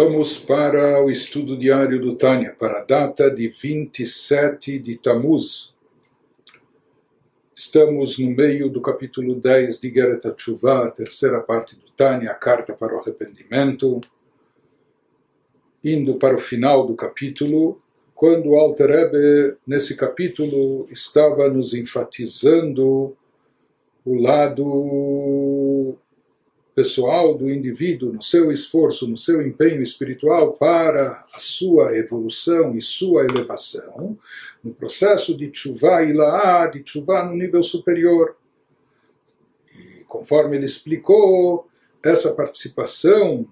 Vamos para o estudo diário do Tânia, para a data de 27 de Tammuz. Estamos no meio do capítulo 10 de Geret Tshuva, a terceira parte do Tânia, a carta para o arrependimento. Indo para o final do capítulo, quando Alter Rebbe, nesse capítulo, estava nos enfatizando o lado pessoal do indivíduo, no seu esforço, no seu empenho espiritual para a sua evolução e sua elevação, no processo de tshuva ilaá, de tshuva no nível superior. E conforme ele explicou, essa participação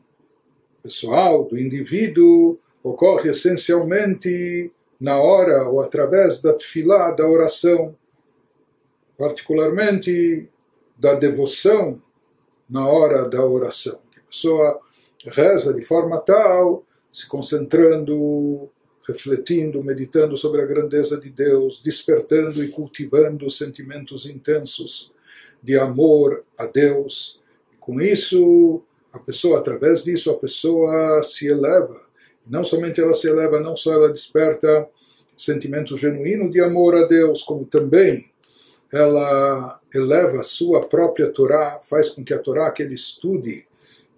pessoal do indivíduo ocorre essencialmente na hora ou através da tefilá, da oração, particularmente da devoção na hora da oração. A pessoa reza de forma tal, se concentrando, refletindo, meditando sobre a grandeza de Deus, despertando e cultivando sentimentos intensos de amor a Deus. E com isso, a pessoa, através disso, a pessoa se eleva. E não somente ela se eleva, não só ela desperta sentimento genuíno de amor a Deus, como também ela eleva a sua própria Torá, faz com que a Torá que ele estude,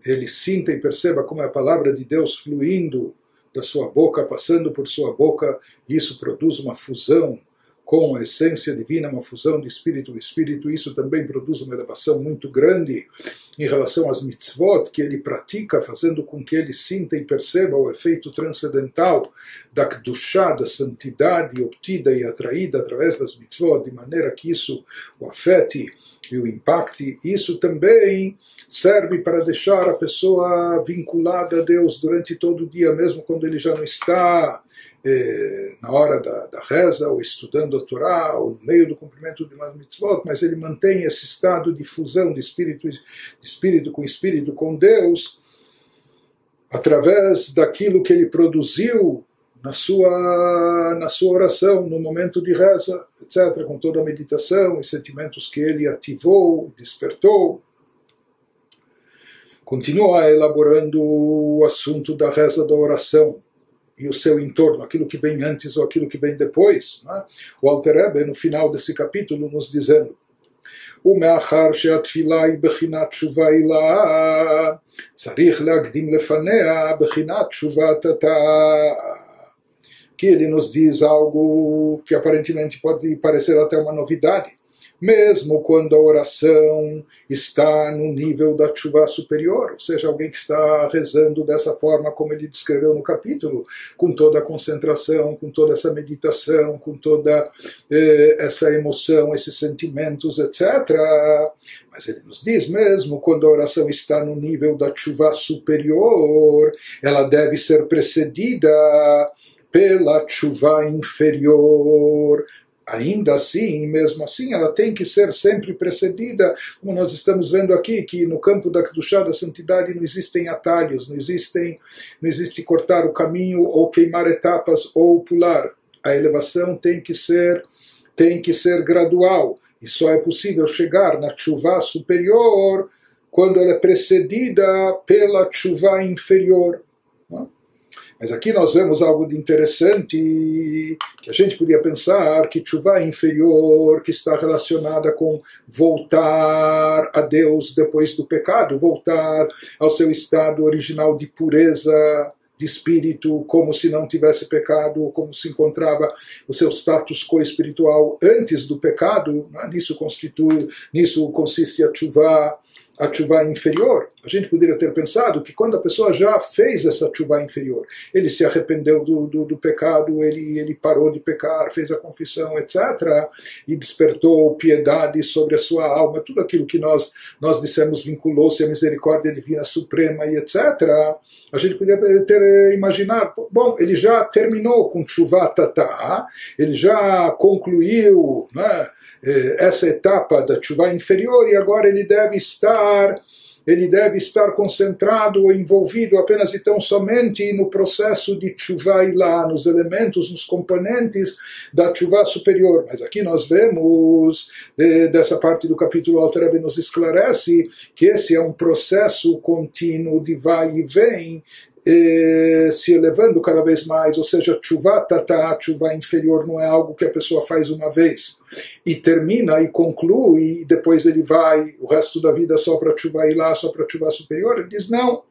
ele sinta e perceba como é a palavra de Deus fluindo da sua boca, passando por sua boca, e isso produz uma fusão com a essência divina, uma fusão de espírito e espírito, isso também produz uma elevação muito grande em relação às mitzvot que ele pratica, fazendo com que ele sinta e perceba o efeito transcendental da Kedushá, da santidade obtida e atraída através das mitzvot, de maneira que isso o afete e o impacte. Isso também serve para deixar a pessoa vinculada a Deus durante todo o dia, mesmo quando ele já não está eh, na hora da, da, reza, ou estudando a Torá, ou no meio do cumprimento de uma mitzvot, mas ele mantém esse estado de fusão de espírito, de espírito com espírito com Deus, através daquilo que ele produziu na sua, na sua oração, no momento de reza, etc., com toda a meditação e sentimentos que ele ativou, despertou. Continua elaborando o assunto da reza da oração e o seu entorno, aquilo que vem antes ou aquilo que vem depois. Né? O Alter Rebbe, no final desse capítulo, nos dizendo ומאחר שהתפילה היא בחינת תשובה הילה, צריך להקדים לפניה בחינת תשובת התא. Que ele nos diz algo que aparentemente pode parecer até uma novidade mesmo quando a oração está no nível da chuva superior, ou seja, alguém que está rezando dessa forma como ele descreveu no capítulo, com toda a concentração, com toda essa meditação, com toda eh, essa emoção, esses sentimentos, etc. Mas ele nos diz mesmo quando a oração está no nível da chuva superior, ela deve ser precedida pela chuva inferior, ainda assim, mesmo assim, ela tem que ser sempre precedida, como nós estamos vendo aqui, que no campo da Kedushá, da santidade, não existem atalhos, não, existem, não existe cortar o caminho ou queimar etapas ou pular. A elevação tem que ser, tem que ser gradual, e só é possível chegar na chuva superior quando ela é precedida pela chuva inferior. Não? Mas aqui nós vemos algo de interessante, que a gente podia pensar que chuva inferior, que está relacionada com voltar a Deus depois do pecado, voltar ao seu estado original de pureza, de espírito, como se não tivesse pecado, como se encontrava o seu status quo espiritual antes do pecado, né? nisso constitui, nisso consiste a chuva a chuva inferior. A gente poderia ter pensado que quando a pessoa já fez essa chuva inferior, ele se arrependeu do, do, do, pecado, ele, ele parou de pecar, fez a confissão, etc., e despertou piedade sobre a sua alma, tudo aquilo que nós, nós dissemos vinculou-se à misericórdia divina suprema e etc., a gente poderia ter imaginar, bom, ele já terminou com chuva tatá, ele já concluiu, né, eh, essa etapa da chuva inferior e agora ele deve estar ele deve estar concentrado ou envolvido apenas e tão somente no processo de chuva lá, nos elementos, nos componentes da chuva superior. Mas aqui nós vemos, eh, dessa parte do capítulo Alter nos esclarece que esse é um processo contínuo de vai e vem eh, se elevando cada vez mais, ou seja, chuva tata, chuva inferior não é algo que a pessoa faz uma vez e termina e conclui, e depois ele vai o resto da vida só para chuva ir lá, só para chuva superior. Ele diz: não.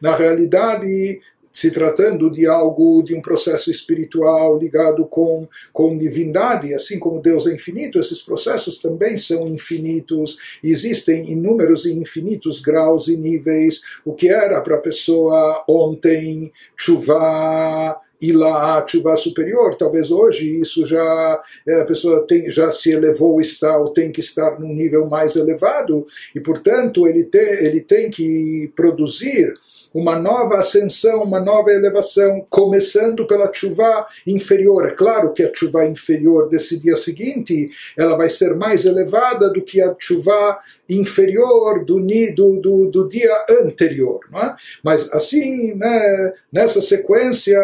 Na realidade, se tratando de algo, de um processo espiritual ligado com, com divindade, assim como Deus é infinito, esses processos também são infinitos, existem inúmeros e infinitos graus e níveis. O que era para a pessoa ontem, chuva, ir lá chuva superior, talvez hoje isso já é, a pessoa tem, já se elevou está ou tem que estar num nível mais elevado e portanto ele tem, ele tem que produzir uma nova ascensão, uma nova elevação, começando pela chuva inferior. É claro que a chuva inferior desse dia seguinte ela vai ser mais elevada do que a chuva inferior do, do, do, do dia anterior. É? Mas assim, né, nessa sequência,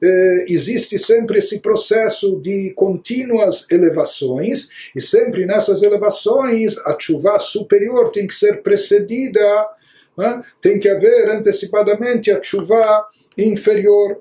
eh, existe sempre esse processo de contínuas elevações, e sempre nessas elevações a chuva superior tem que ser precedida né? tem que haver antecipadamente a chuva inferior.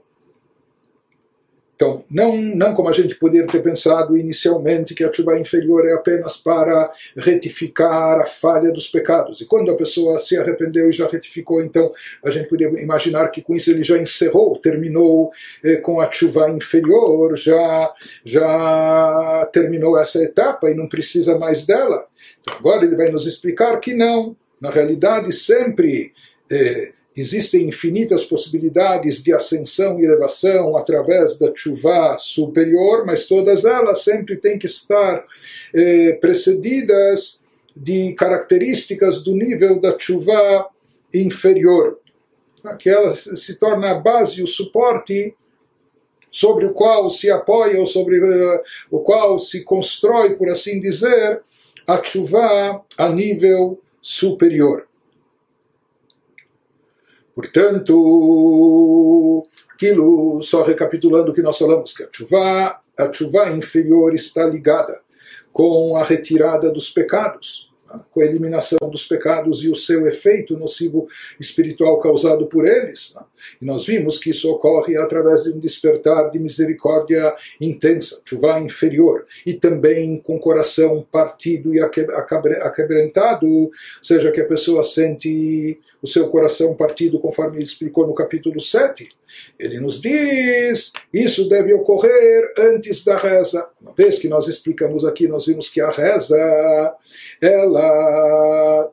Então, não, não como a gente poderia ter pensado inicialmente que a chuva inferior é apenas para retificar a falha dos pecados. E quando a pessoa se arrependeu e já retificou, então a gente poderia imaginar que com isso ele já encerrou, terminou eh, com a chuva inferior, já, já terminou essa etapa e não precisa mais dela. Então, agora ele vai nos explicar que não, na realidade, sempre eh, existem infinitas possibilidades de ascensão e elevação através da chuva superior, mas todas elas sempre têm que estar eh, precedidas de características do nível da chuva inferior, que ela se torna a base, o suporte sobre o qual se apoia ou sobre uh, o qual se constrói, por assim dizer, a chuva a nível superior. Portanto, aquilo, só recapitulando o que nós falamos, que a chuva, a chuva inferior está ligada com a retirada dos pecados com a eliminação dos pecados e o seu efeito nocivo espiritual causado por eles. E nós vimos que isso ocorre através de um despertar de misericórdia intensa, chuva inferior, e também com coração partido e aquebrantado, ou seja, que a pessoa sente o seu coração partido, conforme explicou no capítulo 7. Ele nos diz, isso deve ocorrer antes da reza. Uma vez que nós explicamos aqui, nós vimos que a reza, ela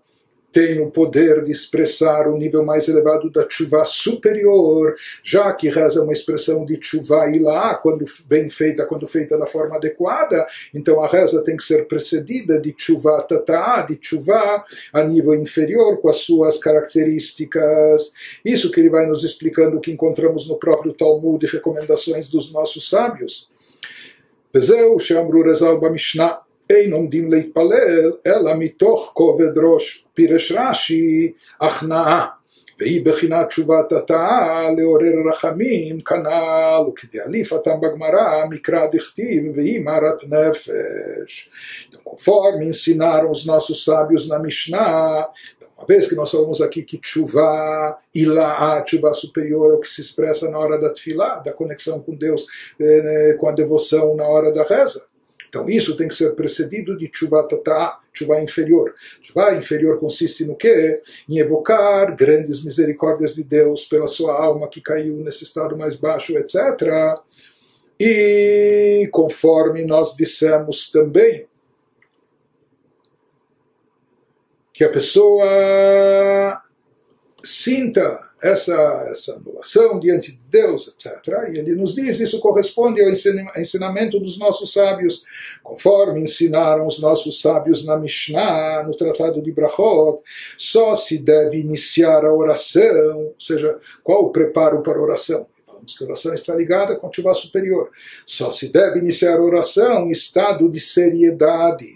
tem o poder de expressar o nível mais elevado da chuva superior, já que reza é uma expressão de chuva ilá, quando bem feita, quando feita da forma adequada, então a reza tem que ser precedida de chuva tatá, de chuva a nível inferior, com as suas características. Isso que ele vai nos explicando, que encontramos no próprio Talmud e recomendações dos nossos sábios. וזהו שאמרו רז"ל במשנה אין עומדים להתפלל, אלא מתוך כובד ראש. פירש רש"י, הכנעה. והיא בחינת תשובת התאה לעורר רחמים, כנ"ל, וכדאליפתם בגמרא, מקרא דכתיב, והיא מרת נפש. Conforme ensinaram os nossos sábios na Mishnah, uma vez que nós falamos aqui que chuva, ilá, chuva superior é o que se expressa na hora da tefilá, da conexão com Deus, com a devoção na hora da reza. Então isso tem que ser precedido de chuva tatá, chuva inferior. Chuva inferior consiste no quê? Em evocar grandes misericórdias de Deus pela sua alma que caiu nesse estado mais baixo, etc. E conforme nós dissemos também, que a pessoa sinta essa, essa anulação diante de Deus, etc. E ele nos diz, isso corresponde ao ensinamento dos nossos sábios, conforme ensinaram os nossos sábios na Mishnah, no Tratado de Brachot, só se deve iniciar a oração, ou seja, qual o preparo para a oração? Que a oração está ligada a chuva superior. Só se deve iniciar a oração em estado de seriedade.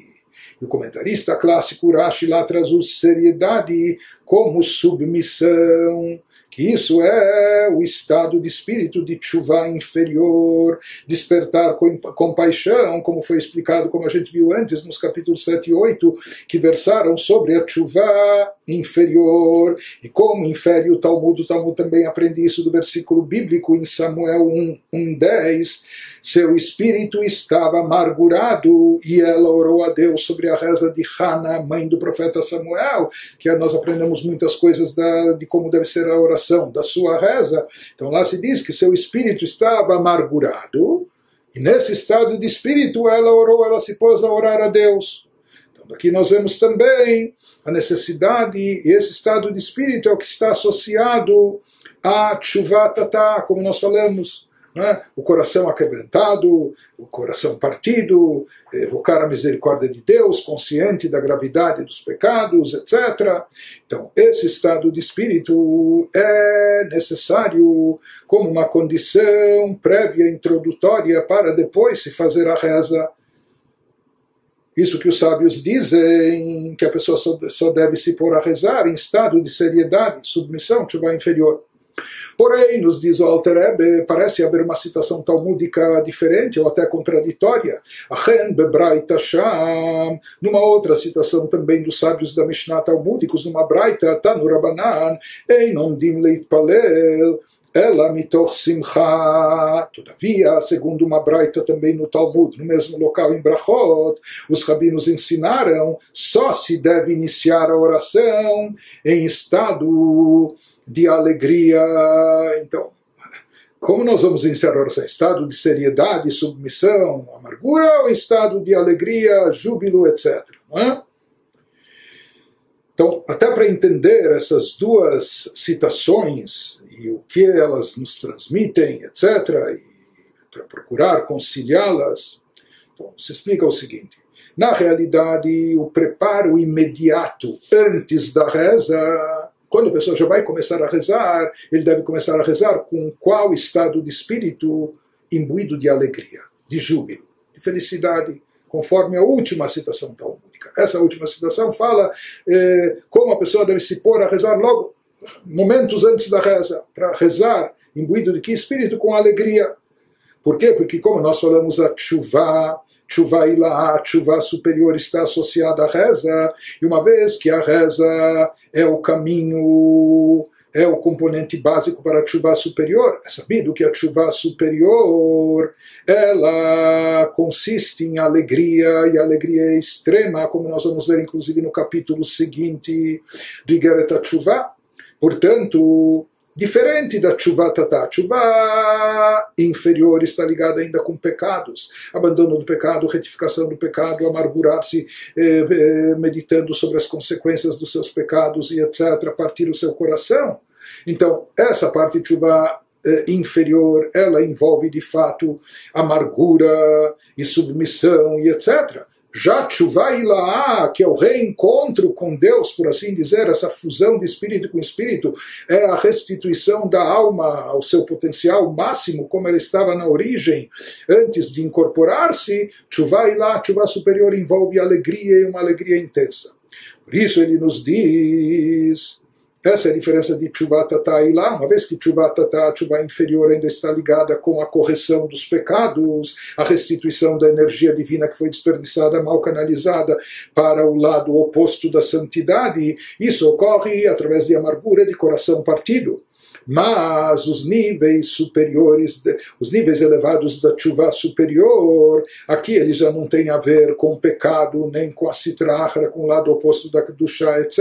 E o comentarista clássico Rashi lá traz o seriedade como submissão que isso é o estado de espírito de chuva inferior, despertar com compaixão, como foi explicado, como a gente viu antes, nos capítulos 7 e 8, que versaram sobre a chuva inferior, e como infere o Talmud, o Talmud também aprende isso do versículo bíblico em Samuel 1, 1 10, seu espírito estava amargurado e ela orou a Deus sobre a reza de Hannah, mãe do profeta Samuel, que nós aprendemos muitas coisas da, de como deve ser a oração da sua reza. Então lá se diz que seu espírito estava amargurado e nesse estado de espírito ela orou, ela se pôs a orar a Deus. Então aqui nós vemos também a necessidade, e esse estado de espírito é o que está associado a Tshuvatata, como nós falamos, é? o coração aquebrantado, o coração partido, evocar a misericórdia de Deus, consciente da gravidade dos pecados, etc. Então, esse estado de espírito é necessário como uma condição prévia, introdutória, para depois se fazer a reza. Isso que os sábios dizem, que a pessoa só deve se pôr a rezar em estado de seriedade, submissão, chuva inferior. Porém, nos diz o Alter Ebe, parece haver uma citação talmúdica diferente ou até contraditória. Achen bebraita sham, numa outra citação também dos sábios da Mishnah talmúdicos, numa braita, tanu rabanan, einon dim leitpalel, ela mitor simcha. Todavia, segundo uma braita também no Talmud, no mesmo local em Brachot, os rabinos ensinaram só se deve iniciar a oração em estado de alegria. Então, como nós vamos encerrar oração? Estado de seriedade, submissão, amargura ou estado de alegria, júbilo, etc. É? Então, até para entender essas duas citações e o que elas nos transmitem, etc., e para procurar conciliá-las, então, se explica o seguinte: na realidade, o preparo imediato antes da reza quando a pessoa já vai começar a rezar, ele deve começar a rezar com qual estado de espírito imbuído de alegria, de júbilo, de felicidade, conforme a última citação talmúdica. Essa última citação fala eh, como a pessoa deve se pôr a rezar logo, momentos antes da reza, para rezar imbuído de que espírito? Com alegria. Por quê? Porque, como nós falamos, a chuva Tshuva Ilaha, a chuva superior está associada à reza, e uma vez que a reza é o caminho, é o componente básico para a chuva superior, é sabido que a chuva superior ela consiste em alegria, e alegria é extrema, como nós vamos ver inclusive no capítulo seguinte de Gereta Tshuva. Portanto, Diferente da chuva tatá. Chuva inferior está ligada ainda com pecados. Abandono do pecado, retificação do pecado, amargurar-se, eh, eh, meditando sobre as consequências dos seus pecados e etc. Partir o seu coração. Então, essa parte de chuva eh, inferior, ela envolve de fato amargura e submissão e etc. Já Tshuva Ilaá, que é o reencontro com Deus, por assim dizer, essa fusão de espírito com espírito, é a restituição da alma ao seu potencial máximo, como ela estava na origem, antes de incorporar-se. Tshuva Ilaá, Tshuva superior, envolve alegria e uma alegria intensa. Por isso ele nos diz essa é a diferença de Tshuva Tata e lá, uma vez que Tshuva Tata, Tshuva inferior, ainda está ligada com a correção dos pecados, a restituição da energia divina que foi desperdiçada, mal canalizada para o lado oposto da santidade, isso ocorre através de amargura de coração partido. Mas os níveis superiores, os níveis elevados da chuva superior, aqui eles já não têm a ver com pecado, nem com a citrahra, com o lado oposto da chá, etc.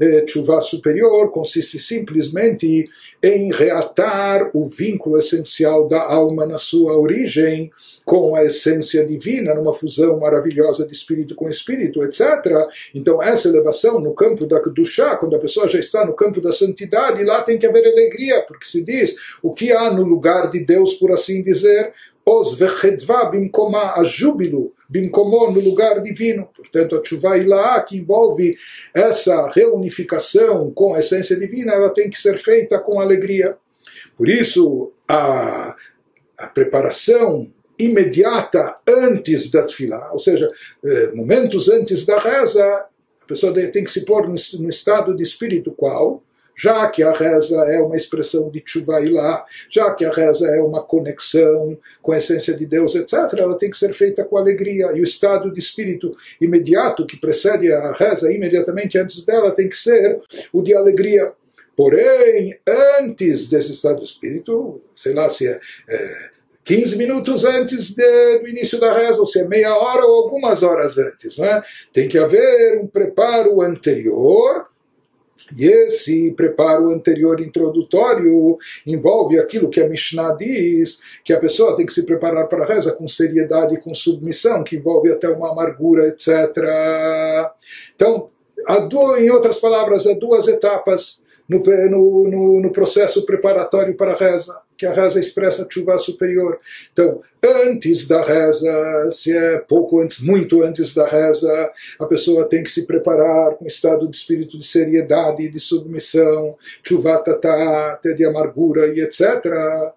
Eh, chuva superior consiste simplesmente em reatar o vínculo essencial da alma na sua origem com a essência divina, numa fusão maravilhosa de espírito com espírito, etc. Então, essa elevação no campo da chá, quando a pessoa já está no campo da santidade, lá tem que haver alegria, porque se diz o que há no lugar de Deus, por assim dizer, os vechedva bimkoma, a júbilo, bimkomó, no lugar divino. Portanto, a chuva ilá, que envolve essa reunificação com a essência divina, ela tem que ser feita com alegria. Por isso, a, a preparação imediata antes da tefilá, ou seja, eh, momentos antes da reza, a pessoa tem que se pôr no estado de espírito qual? Já que a reza é uma expressão de lá, já que a reza é uma conexão com a essência de Deus, etc., ela tem que ser feita com alegria. E o estado de espírito imediato que precede a reza, imediatamente antes dela, tem que ser o de alegria. Porém, antes desse estado de espírito, sei lá se é, é 15 minutos antes de, do início da reza, ou se é meia hora ou algumas horas antes. Não é? Tem que haver um preparo anterior e esse preparo anterior introdutório envolve aquilo que a Mishnah diz, que a pessoa tem que se preparar para a reza com seriedade e com submissão, que envolve até uma amargura, etc. Então, duas, em outras palavras, há duas etapas no, no, no processo preparatório para a reza que a reza expressa chuva superior. Então, antes da reza, se é pouco antes, muito antes da reza, a pessoa tem que se preparar com estado de espírito de seriedade, de submissão, chuva tatá, de amargura e etc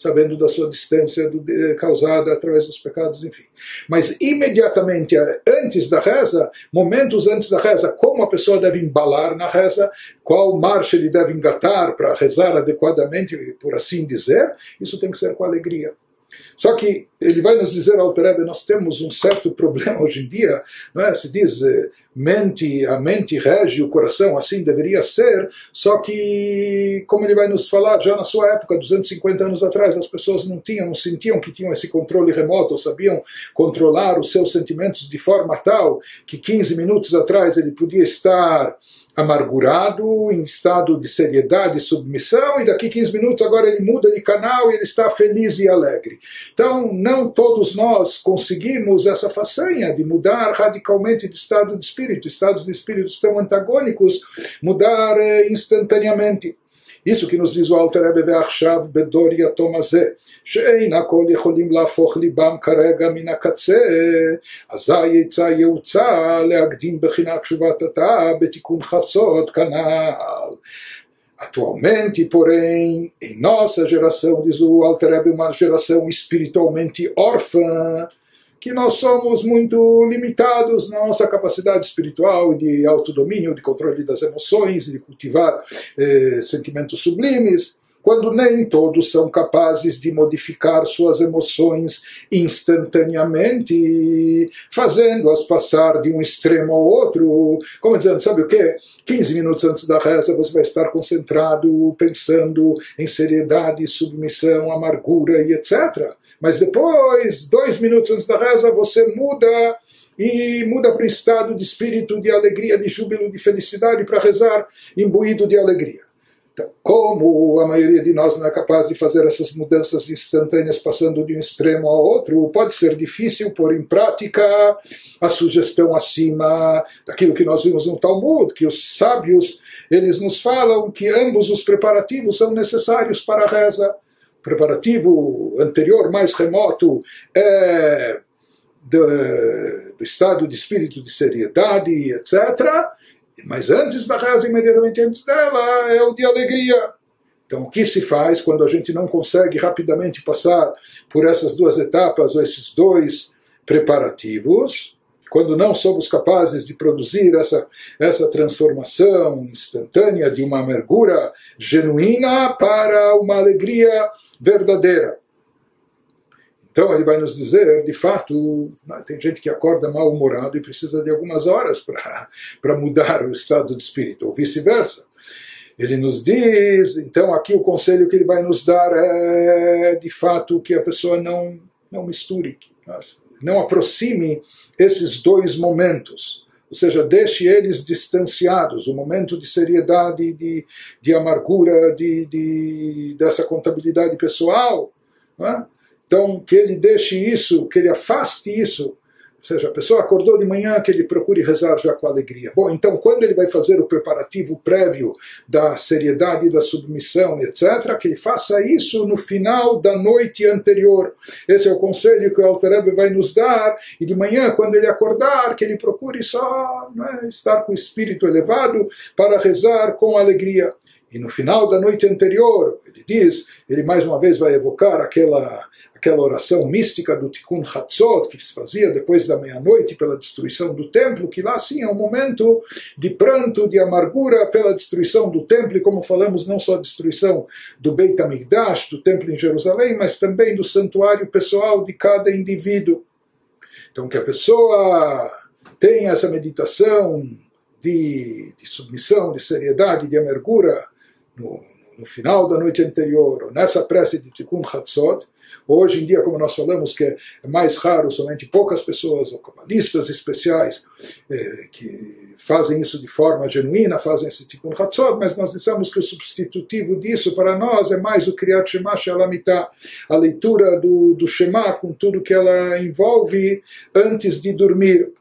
sabendo da sua distância do, causada através dos pecados, enfim. Mas imediatamente antes da reza, momentos antes da reza, como a pessoa deve embalar na reza, qual marcha ele deve engatar para rezar adequadamente, por assim dizer, isso tem que ser com alegria. Só que ele vai nos dizer, Alterebe, nós temos um certo problema hoje em dia, não é? se diz eh, mente, a mente rege o coração, assim deveria ser, só que, como ele vai nos falar, já na sua época, 250 anos atrás, as pessoas não tinham, não sentiam que tinham esse controle remoto, sabiam controlar os seus sentimentos de forma tal que 15 minutos atrás ele podia estar amargurado, em estado de seriedade e submissão, e daqui 15 minutos agora ele muda de canal e ele está feliz e alegre. Então, não todos nós conseguimos essa façanha de mudar radicalmente de estado de espírito. Estados de espírito estão antagônicos, mudar eh, instantaneamente. isso que nos diz o Alter Rebbe ועכשיו בדור יתום הזה, שאין הכל יכולים להפוך ליבם כרגע מן הקצה, אזי יצא יעוצה להקדים בחינת תשובת התא בתיקון חצות כנ"ל. Atualmente, porém, em nossa geração, diz o Alter Rebbe, uma geração espiritualmente órfã, que nós somos muito limitados na nossa capacidade espiritual de autodomínio, de controle das emoções, de cultivar eh, sentimentos sublimes, quando nem todos são capazes de modificar suas emoções instantaneamente, fazendo-as passar de um extremo ao outro, como dizendo, sabe o que? 15 minutos antes da reza você vai estar concentrado, pensando em seriedade, submissão, amargura e etc. Mas depois, dois minutos antes da reza, você muda e muda para o estado de espírito de alegria, de júbilo, de felicidade para rezar imbuído de alegria. Então, como a maioria de nós não é capaz de fazer essas mudanças instantâneas passando de um extremo ao outro, pode ser difícil pôr em prática a sugestão acima daquilo que nós vimos no Talmud, que os sábios eles nos falam que ambos os preparativos são necessários para a reza preparativo anterior, mais remoto, é do, do estado de espírito de seriedade, etc. Mas antes da reza, imediatamente antes dela, é o de alegria. Então, o que se faz quando a gente não consegue rapidamente passar por essas duas etapas, ou esses dois preparativos? Quando não somos capazes de produzir essa, essa transformação instantânea de uma amargura genuína para uma alegria verdadeira. Então ele vai nos dizer, de fato, né, tem gente que acorda mal-humorado e precisa de algumas horas para mudar o estado de espírito, ou vice-versa. Ele nos diz, então aqui o conselho que ele vai nos dar é, de fato, que a pessoa não, não misture, não aproxime esses dois momentos ou seja, deixe eles distanciados, o momento de seriedade, de, de amargura, de, de, dessa contabilidade pessoal. É? Então, que ele deixe isso, que ele afaste isso ou seja, a pessoa acordou de manhã que ele procure rezar já com alegria. Bom, então quando ele vai fazer o preparativo prévio da seriedade, da submissão, etc., que ele faça isso no final da noite anterior. Esse é o conselho que o Alter vai nos dar. E de manhã, quando ele acordar, que ele procure só né, estar com o espírito elevado para rezar com alegria. E no final da noite anterior, ele diz, ele mais uma vez vai evocar aquela aquela oração mística do Tikkun Hatzot, que se fazia depois da meia-noite pela destruição do templo, que lá sim é um momento de pranto, de amargura pela destruição do templo, e como falamos, não só a destruição do Beit HaMikdash, do templo em Jerusalém, mas também do santuário pessoal de cada indivíduo. Então, que a pessoa tenha essa meditação de, de submissão, de seriedade, de amargura no, no final da noite anterior, ou nessa prece de Tikkun Hatzot, Hoje em dia, como nós falamos, que é mais raro, somente poucas pessoas, ou cabalistas especiais, eh, que fazem isso de forma genuína, fazem esse Tikkun Hatzot, mas nós dissemos que o substitutivo disso para nós é mais o Kriyat Shema Shalamitah, a leitura do, do Shema com tudo que ela envolve antes de dormir.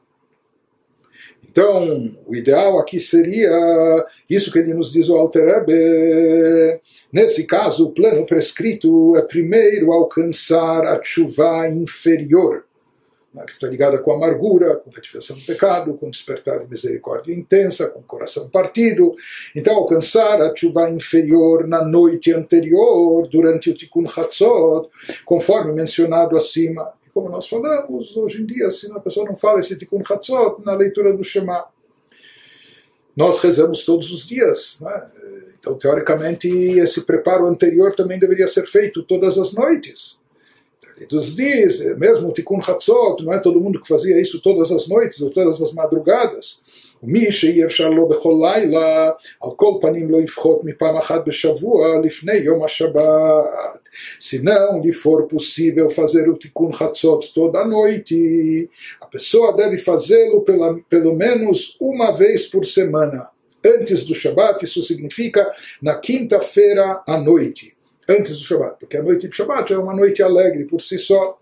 Então, o ideal aqui seria isso que ele nos diz o Alter Rebbe. Nesse caso, o plano prescrito é primeiro alcançar a chuva inferior, né, que está ligada com amargura, com retificação do pecado, com despertar de misericórdia intensa, com coração partido. Então, alcançar a chuva inferior na noite anterior, durante o Tikkun Hatzot, conforme mencionado acima como nós falamos, hoje em dia, se a pessoa não fala esse Tikkun Hatzot na leitura do Shema, nós rezamos todos os dias. Né? Então, teoricamente, esse preparo anterior também deveria ser feito todas as noites. Ele nos diz, mesmo o Tikkun Hatzot, não é todo mundo que fazia isso todas as noites ou todas as madrugadas. ומי שאי אפשר לו בכל לילה, על כל פנים לא יפחות מפעם אחת בשבוע לפני יום השבת. Se não lhe for possível fazer o Tikkun Hatzot toda noite, a pessoa deve fazê-lo pelo menos uma vez por semana. Antes do Shabat, isso significa na quinta-feira à noite. Antes do Shabat, porque a noite de Shabat é uma noite alegre por si só.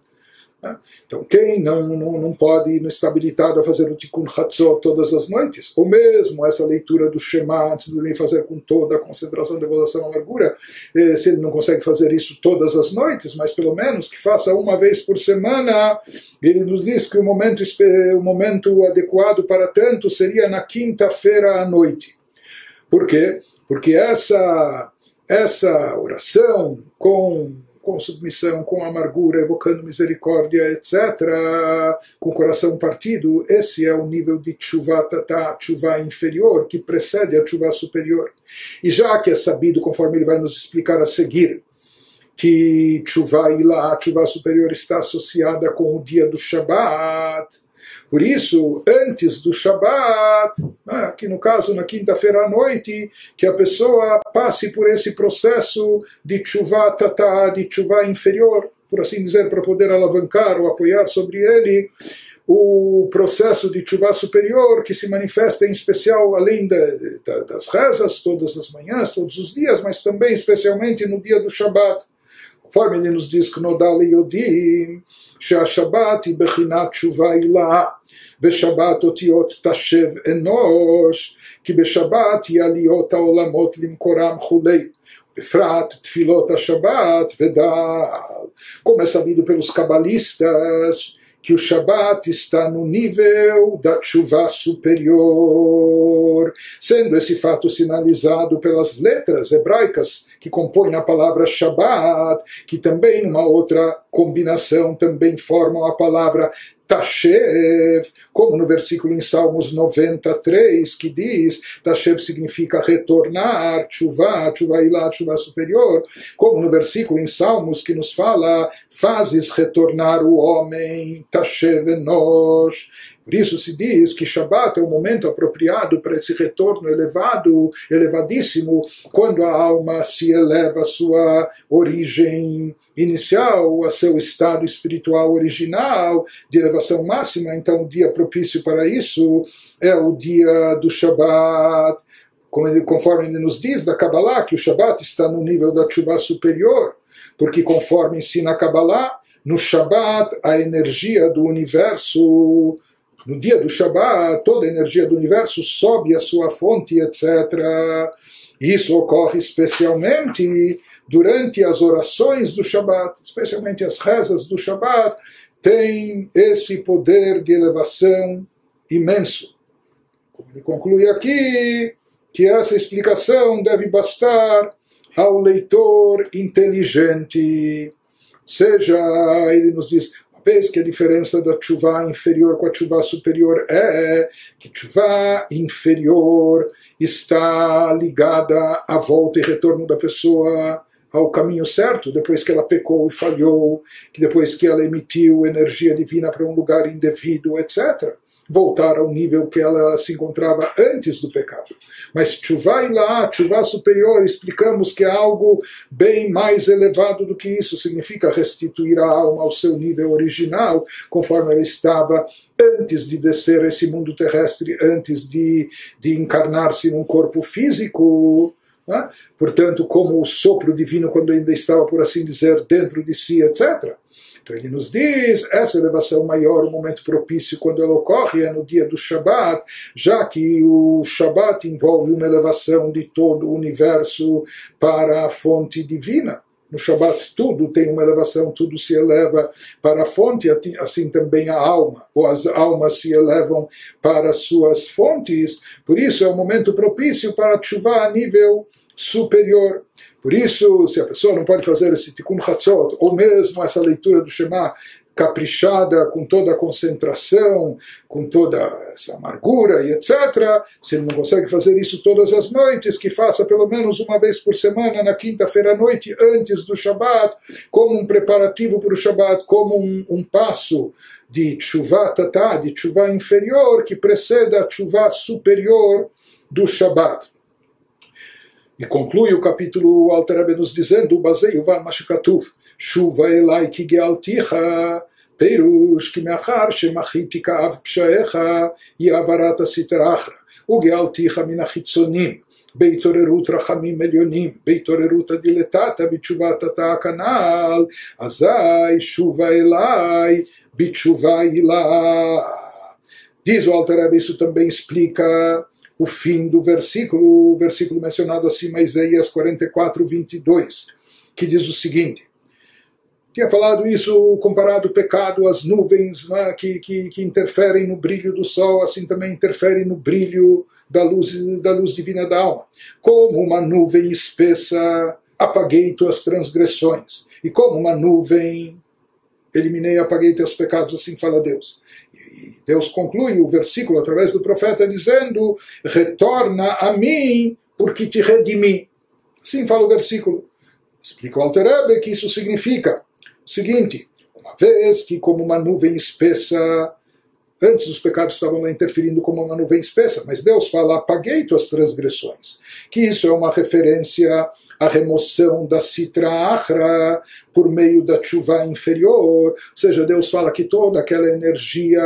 Né? Então, quem não, não, não pode ir no estabilitado a fazer o Tikkun Hatzot todas as noites, ou mesmo essa leitura do Shema antes de fazer com toda a concentração, devoção, amargura, eh, se ele não consegue fazer isso todas as noites, mas pelo menos que faça uma vez por semana, ele nos diz que o momento, o momento adequado para tanto seria na quinta-feira à noite. Por quê? Porque essa, essa oração com com submissão, com amargura, evocando misericórdia, etc., com coração partido, esse é o nível de chuva tata, chuva inferior, que precede a chuva superior. E já que é sabido, conforme ele vai nos explicar a seguir, que chuva ilá, chuva superior, está associada com o dia do Shabat, por isso, antes do Shabat, né, que no caso na quinta-feira à noite, que a pessoa passe por esse processo de chuva tata, de chuva inferior, por assim dizer, para poder alavancar ou apoiar sobre ele o processo de chuva superior que se manifesta em especial além da, da, das rezas todas as manhãs, todos os dias, mas também especialmente no dia do Shabat. Conforme ele nos diz que no Nodal Yodim, Shabbat e Bechinat Shuvaila, Beshabat Otiot Tashev Enosh, que Beshabat Yaliot Olamot Limkoram Chulei. Efrat, Tfilot Shabbat, Vedal. Como é sabido pelos cabalistas, que o Shabat está no nível da chuva superior, sendo esse fato sinalizado pelas letras hebraicas que compõem a palavra Shabat, que também numa outra combinação também formam a palavra Tashev, como no versículo em Salmos 93, que diz, Tashev significa retornar, chuva, chuva ilá, chuva superior, como no versículo em Salmos que nos fala, fazes retornar o homem, Tashev nós. Por isso se diz que Shabat é o momento apropriado para esse retorno elevado, elevadíssimo, quando a alma se eleva à sua origem inicial, a seu estado espiritual original, de elevação máxima. Então, o dia propício para isso é o dia do Shabat. Conforme ele nos diz da Kabbalah, que o Shabat está no nível da chuva superior, porque conforme ensina a Kabbalah, no Shabat a energia do universo no dia do Shabat, toda a energia do universo sobe a sua fonte, etc. Isso ocorre especialmente durante as orações do Shabat, especialmente as rezas do Shabat, tem esse poder de elevação imenso. Como ele conclui aqui, que essa explicação deve bastar ao leitor inteligente. Seja, ele nos diz, vez que a diferença da chuva inferior com a chuva superior é que chuva inferior está ligada à volta e retorno da pessoa ao caminho certo, depois que ela pecou e falhou, que depois que ela emitiu energia divina para um lugar indevido, etc voltar ao nível que ela se encontrava antes do pecado. Mas chuvá lá, chuvá superior, explicamos que é algo bem mais elevado do que isso, significa restituir a alma ao seu nível original, conforme ela estava antes de descer esse mundo terrestre, antes de, de encarnar-se num corpo físico. Né? Portanto, como o sopro divino, quando ainda estava, por assim dizer, dentro de si, etc. Então ele nos diz, essa elevação maior, o momento propício quando ela ocorre é no dia do Shabat, já que o Shabat envolve uma elevação de todo o universo para a fonte divina. No Shabat tudo tem uma elevação, tudo se eleva para a fonte, assim também a alma, ou as almas se elevam para suas fontes. Por isso é o momento propício para chuva a nível superior. Por isso, se a pessoa não pode fazer esse tikkun chatzot, ou mesmo essa leitura do Shema caprichada, com toda a concentração, com toda essa amargura e etc., se ele não consegue fazer isso todas as noites, que faça pelo menos uma vez por semana, na quinta-feira à noite, antes do Shabat, como um preparativo para o Shabat, como um, um passo de chuva tatá, de chuva inferior, que preceda a chuva superior do Shabat. E conclui o capítulo Alter nos dizendo, baseio var mashkatuf, chuva elai ki gealticha, פירוש כי מאחר שמחיתי כאב פשעיך היא העברת הסטרא אחרא וגאלתיך מן החיצונים בהתעוררות רחמים עליונים, בהתעוררות הדילטטה בתשובת התא הכנ"ל, אזי שובה אליי בתשובה הילה. Diz o Alter isso também explica o fim do versículo, o versículo mencionado acima, Isaías 44, 22, que diz o seguinte: tinha falado isso comparado o pecado às nuvens né, que, que, que, interferem no brilho do sol, assim também interferem no brilho da luz, da luz divina da alma. Como uma nuvem espessa, apaguei tuas transgressões, e como uma nuvem, eliminei e apaguei teus pecados, assim fala Deus. Deus conclui o versículo através do profeta dizendo: Retorna a mim, porque te redimi. Assim fala o versículo. Explica o Alter que isso significa o seguinte: uma vez que, como uma nuvem espessa, antes os pecados estavam lá interferindo como uma nuvem espessa, mas Deus fala: apaguei tuas transgressões. Que isso é uma referência à remoção da citra achra por meio da chuva inferior, ou seja, Deus fala que toda aquela energia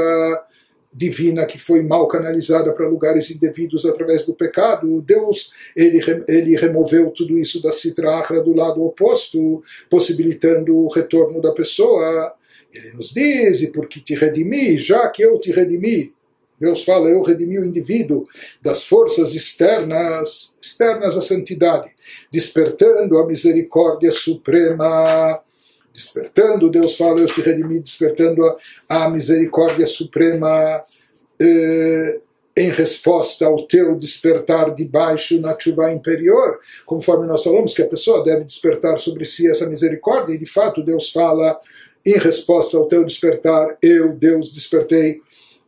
divina que foi mal canalizada para lugares indevidos através do pecado, Deus ele, ele removeu tudo isso da citra achra do lado oposto, possibilitando o retorno da pessoa ele nos diz, e porque te redimi, já que eu te redimi, Deus fala, eu redimi o indivíduo das forças externas, externas à santidade, despertando a misericórdia suprema. Despertando, Deus fala, eu te redimi, despertando a, a misericórdia suprema eh, em resposta ao teu despertar de baixo na chuva inferior, conforme nós falamos que a pessoa deve despertar sobre si essa misericórdia, e de fato Deus fala em resposta ao teu despertar, eu, Deus, despertei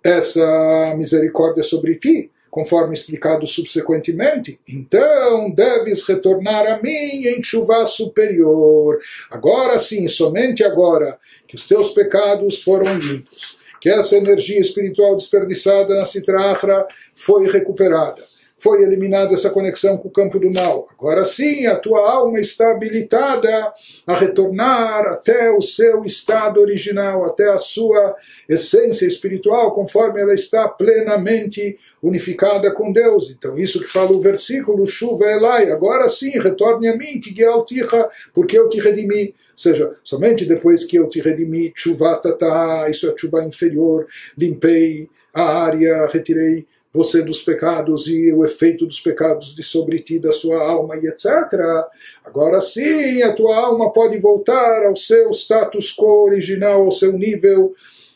essa misericórdia sobre ti, conforme explicado subsequentemente. Então deves retornar a mim em chuva superior. Agora sim, somente agora que os teus pecados foram limpos, que essa energia espiritual desperdiçada na Citrahra foi recuperada foi eliminada essa conexão com o campo do mal. Agora sim, a tua alma está habilitada a retornar até o seu estado original, até a sua essência espiritual, conforme ela está plenamente unificada com Deus. Então, isso que fala o versículo, chuva Elai, agora sim, retorne a mim, que ticha, porque eu te redimi. Ou seja, somente depois que eu te redimi, chuva tata, isso é chuva inferior, limpei a área, retirei você dos pecados e o efeito dos pecados de sobre ti, da sua alma e etc. Agora sim, a tua alma pode voltar ao seu status quo original, ao seu nível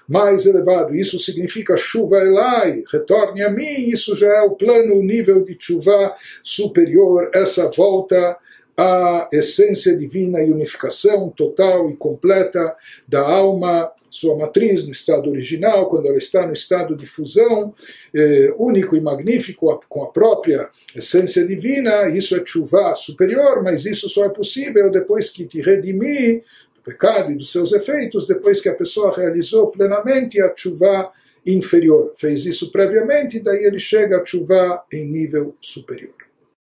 mais elevado. Isso significa chuva elai, retorne a mim. Isso já é o plano, o nível de chuva superior, essa volta à essência divina e unificação total e completa da alma sua matriz no estado original, quando ela está no estado de fusão eh, único e magnífico com a própria essência divina, isso é chuva superior, mas isso só é possível depois que te redimir do pecado e dos seus efeitos, depois que a pessoa realizou plenamente a chuva inferior. Fez isso previamente, daí ele chega a chuva em nível superior.